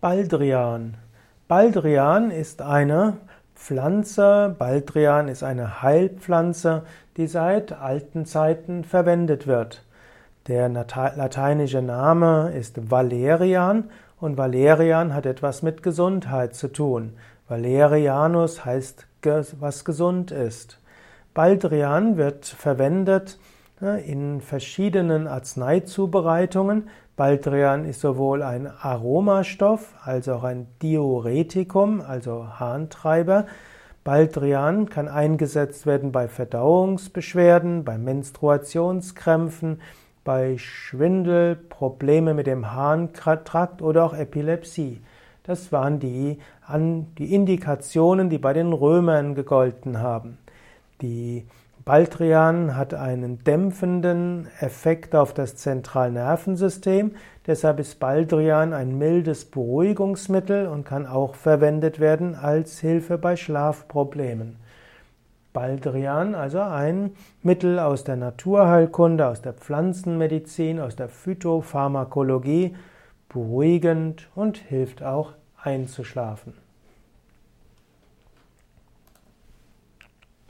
Baldrian. Baldrian ist eine Pflanze, Baldrian ist eine Heilpflanze, die seit alten Zeiten verwendet wird. Der lateinische Name ist Valerian und Valerian hat etwas mit Gesundheit zu tun. Valerianus heißt, was gesund ist. Baldrian wird verwendet in verschiedenen Arzneizubereitungen. Baldrian ist sowohl ein Aromastoff als auch ein Diuretikum, also Harntreiber. Baldrian kann eingesetzt werden bei Verdauungsbeschwerden, bei Menstruationskrämpfen, bei Schwindel, Probleme mit dem Harntrakt oder auch Epilepsie. Das waren die, die Indikationen, die bei den Römern gegolten haben. Die Baldrian hat einen dämpfenden Effekt auf das Zentralnervensystem, deshalb ist Baldrian ein mildes Beruhigungsmittel und kann auch verwendet werden als Hilfe bei Schlafproblemen. Baldrian, also ein Mittel aus der Naturheilkunde, aus der Pflanzenmedizin, aus der Phytopharmakologie, beruhigend und hilft auch einzuschlafen.